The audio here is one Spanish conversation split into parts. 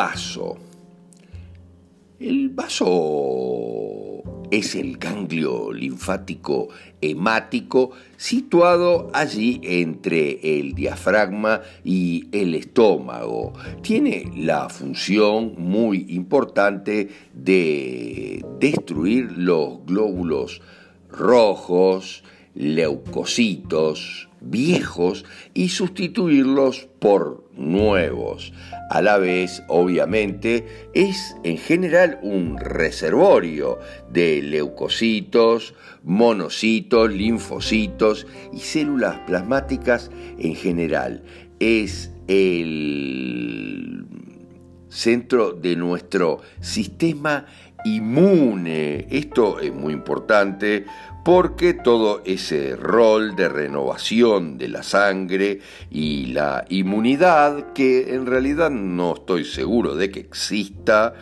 Vaso. El vaso es el ganglio linfático hemático situado allí entre el diafragma y el estómago. Tiene la función muy importante de destruir los glóbulos rojos, leucocitos, viejos y sustituirlos por nuevos. A la vez, obviamente, es en general un reservorio de leucocitos, monocitos, linfocitos y células plasmáticas en general. Es el centro de nuestro sistema inmune. Esto es muy importante porque todo ese rol de renovación de la sangre y la inmunidad, que en realidad no estoy seguro de que exista,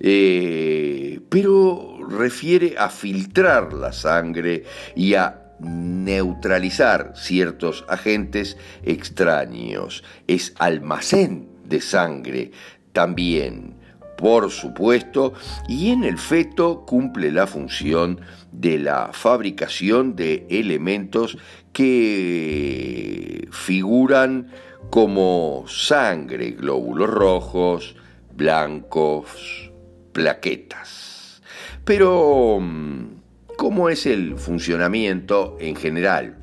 eh, pero refiere a filtrar la sangre y a neutralizar ciertos agentes extraños. Es almacén de sangre también por supuesto, y en el feto cumple la función de la fabricación de elementos que figuran como sangre, glóbulos rojos, blancos, plaquetas. Pero, ¿cómo es el funcionamiento en general?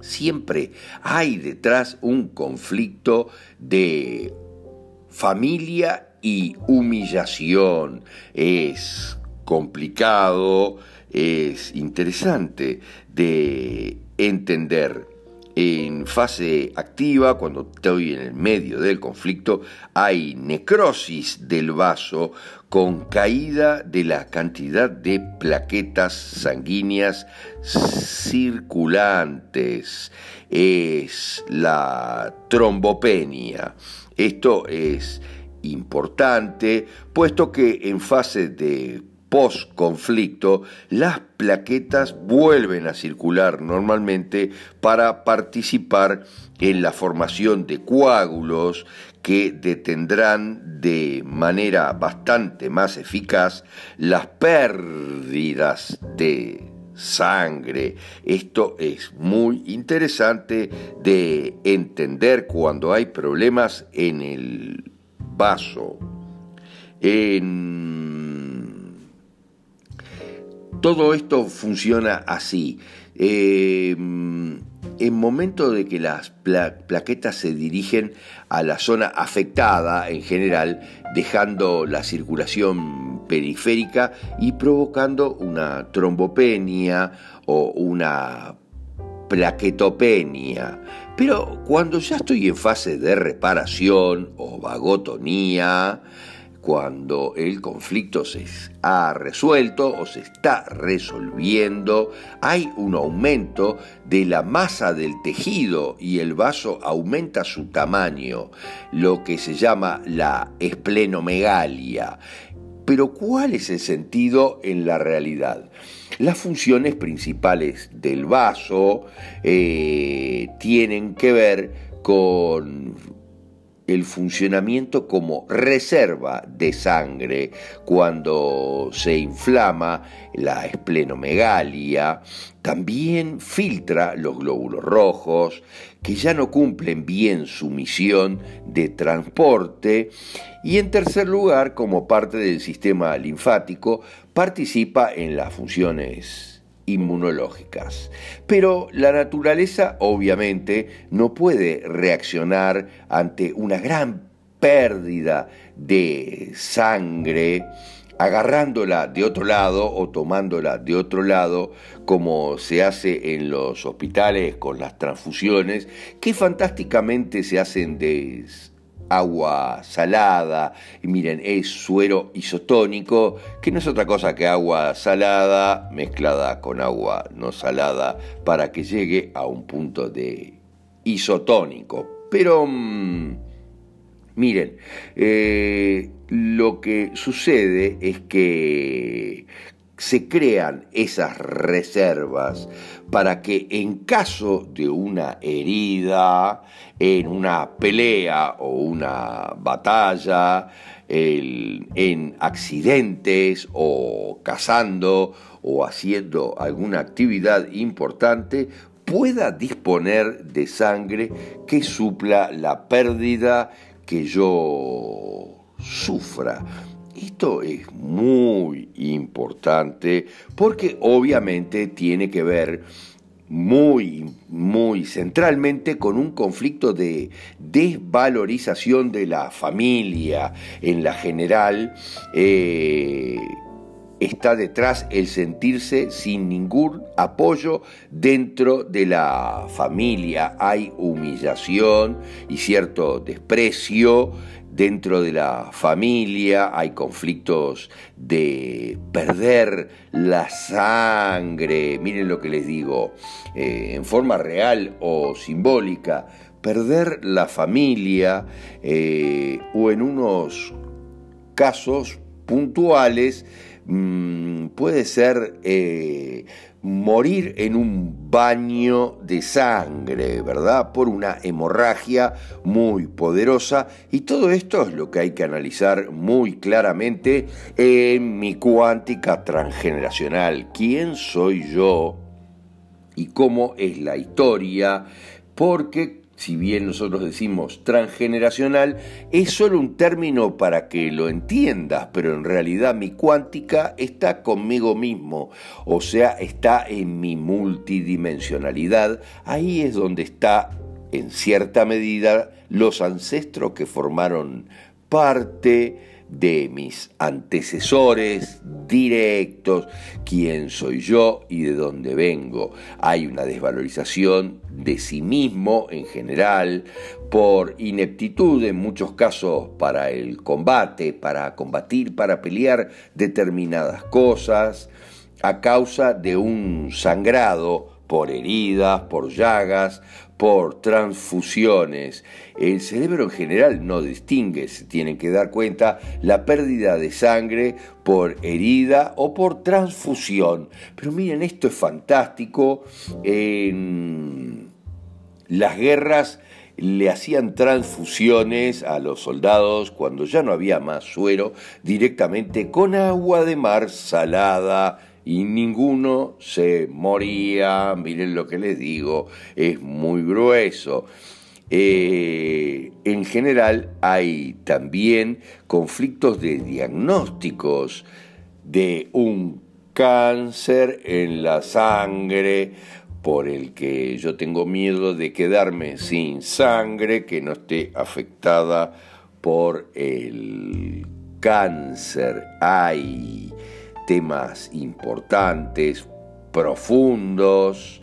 Siempre hay detrás un conflicto de familia y humillación. Es complicado, es interesante de entender. En fase activa, cuando estoy en el medio del conflicto, hay necrosis del vaso con caída de la cantidad de plaquetas sanguíneas circulantes. Es la trombopenia. Esto es importante, puesto que en fase de post-conflicto las plaquetas vuelven a circular normalmente para participar en la formación de coágulos que detendrán de manera bastante más eficaz las pérdidas de sangre. Esto es muy interesante de entender cuando hay problemas en el vaso. Todo esto funciona así. Eh, en momento de que las plaquetas se dirigen a la zona afectada en general, dejando la circulación periférica y provocando una trombopenia o una plaquetopenia. Pero cuando ya estoy en fase de reparación o vagotonía, cuando el conflicto se ha resuelto o se está resolviendo, hay un aumento de la masa del tejido y el vaso aumenta su tamaño, lo que se llama la esplenomegalia. Pero ¿cuál es el sentido en la realidad? Las funciones principales del vaso eh, tienen que ver con el funcionamiento como reserva de sangre cuando se inflama la esplenomegalia, también filtra los glóbulos rojos que ya no cumplen bien su misión de transporte y en tercer lugar, como parte del sistema linfático, participa en las funciones inmunológicas. Pero la naturaleza obviamente no puede reaccionar ante una gran pérdida de sangre agarrándola de otro lado o tomándola de otro lado, como se hace en los hospitales con las transfusiones, que fantásticamente se hacen de agua salada, y miren, es suero isotónico, que no es otra cosa que agua salada mezclada con agua no salada para que llegue a un punto de isotónico. Pero, mm, miren, eh, lo que sucede es que se crean esas reservas para que en caso de una herida, en una pelea o una batalla, en accidentes o cazando o haciendo alguna actividad importante, pueda disponer de sangre que supla la pérdida que yo sufra. Esto es muy importante porque obviamente tiene que ver muy, muy centralmente con un conflicto de desvalorización de la familia en la general. Eh, está detrás el sentirse sin ningún apoyo dentro de la familia. Hay humillación y cierto desprecio dentro de la familia, hay conflictos de perder la sangre, miren lo que les digo, eh, en forma real o simbólica, perder la familia eh, o en unos casos puntuales mm, puede ser eh, morir en un baño de sangre, ¿verdad? Por una hemorragia muy poderosa. Y todo esto es lo que hay que analizar muy claramente en mi cuántica transgeneracional. ¿Quién soy yo? ¿Y cómo es la historia? Porque si bien nosotros decimos transgeneracional, es solo un término para que lo entiendas, pero en realidad mi cuántica está conmigo mismo, o sea, está en mi multidimensionalidad, ahí es donde está, en cierta medida, los ancestros que formaron parte de mis antecesores directos, quién soy yo y de dónde vengo. Hay una desvalorización de sí mismo en general por ineptitud en muchos casos para el combate, para combatir, para pelear determinadas cosas, a causa de un sangrado por heridas, por llagas, por transfusiones. El cerebro en general no distingue, se tienen que dar cuenta la pérdida de sangre por herida o por transfusión. Pero miren, esto es fantástico. En las guerras le hacían transfusiones a los soldados cuando ya no había más suero directamente con agua de mar salada y ninguno se moría, miren lo que les digo, es muy grueso. Eh, en general hay también conflictos de diagnósticos de un cáncer en la sangre por el que yo tengo miedo de quedarme sin sangre que no esté afectada por el cáncer. Hay temas importantes, profundos,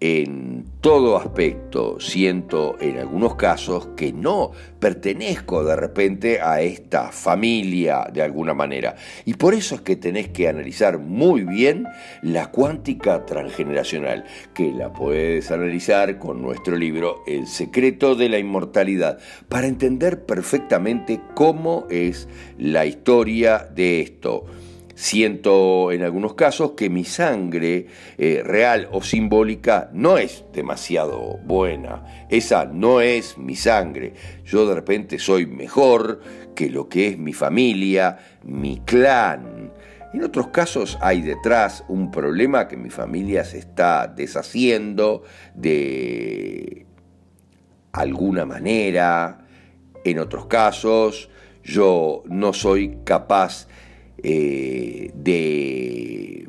en todo aspecto siento en algunos casos que no pertenezco de repente a esta familia de alguna manera. Y por eso es que tenés que analizar muy bien la cuántica transgeneracional, que la puedes analizar con nuestro libro El secreto de la inmortalidad, para entender perfectamente cómo es la historia de esto. Siento en algunos casos que mi sangre eh, real o simbólica no es demasiado buena. Esa no es mi sangre. Yo de repente soy mejor que lo que es mi familia, mi clan. En otros casos hay detrás un problema que mi familia se está deshaciendo de alguna manera. En otros casos yo no soy capaz eh, de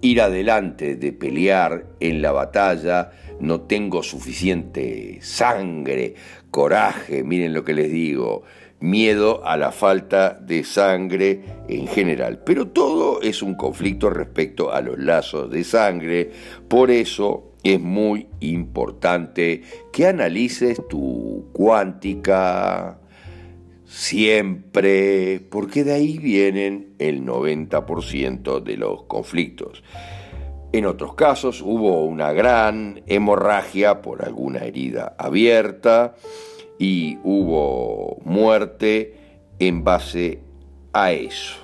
ir adelante, de pelear en la batalla, no tengo suficiente sangre, coraje, miren lo que les digo, miedo a la falta de sangre en general. Pero todo es un conflicto respecto a los lazos de sangre, por eso es muy importante que analices tu cuántica, siempre, porque de ahí vienen el 90% de los conflictos. En otros casos hubo una gran hemorragia por alguna herida abierta y hubo muerte en base a eso.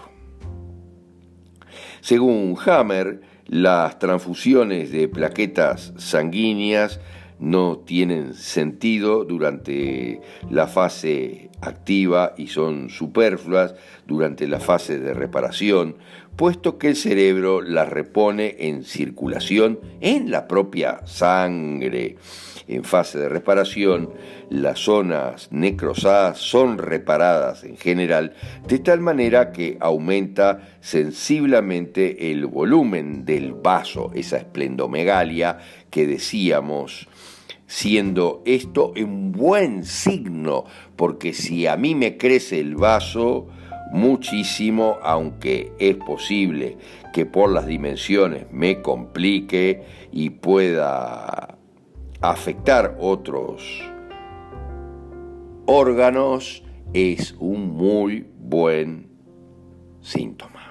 Según Hammer, las transfusiones de plaquetas sanguíneas no tienen sentido durante la fase activa y son superfluas durante la fase de reparación, puesto que el cerebro las repone en circulación en la propia sangre. En fase de reparación, las zonas necrosadas son reparadas en general de tal manera que aumenta sensiblemente el volumen del vaso, esa esplendomegalia que decíamos siendo esto un buen signo, porque si a mí me crece el vaso muchísimo, aunque es posible que por las dimensiones me complique y pueda afectar otros órganos, es un muy buen síntoma.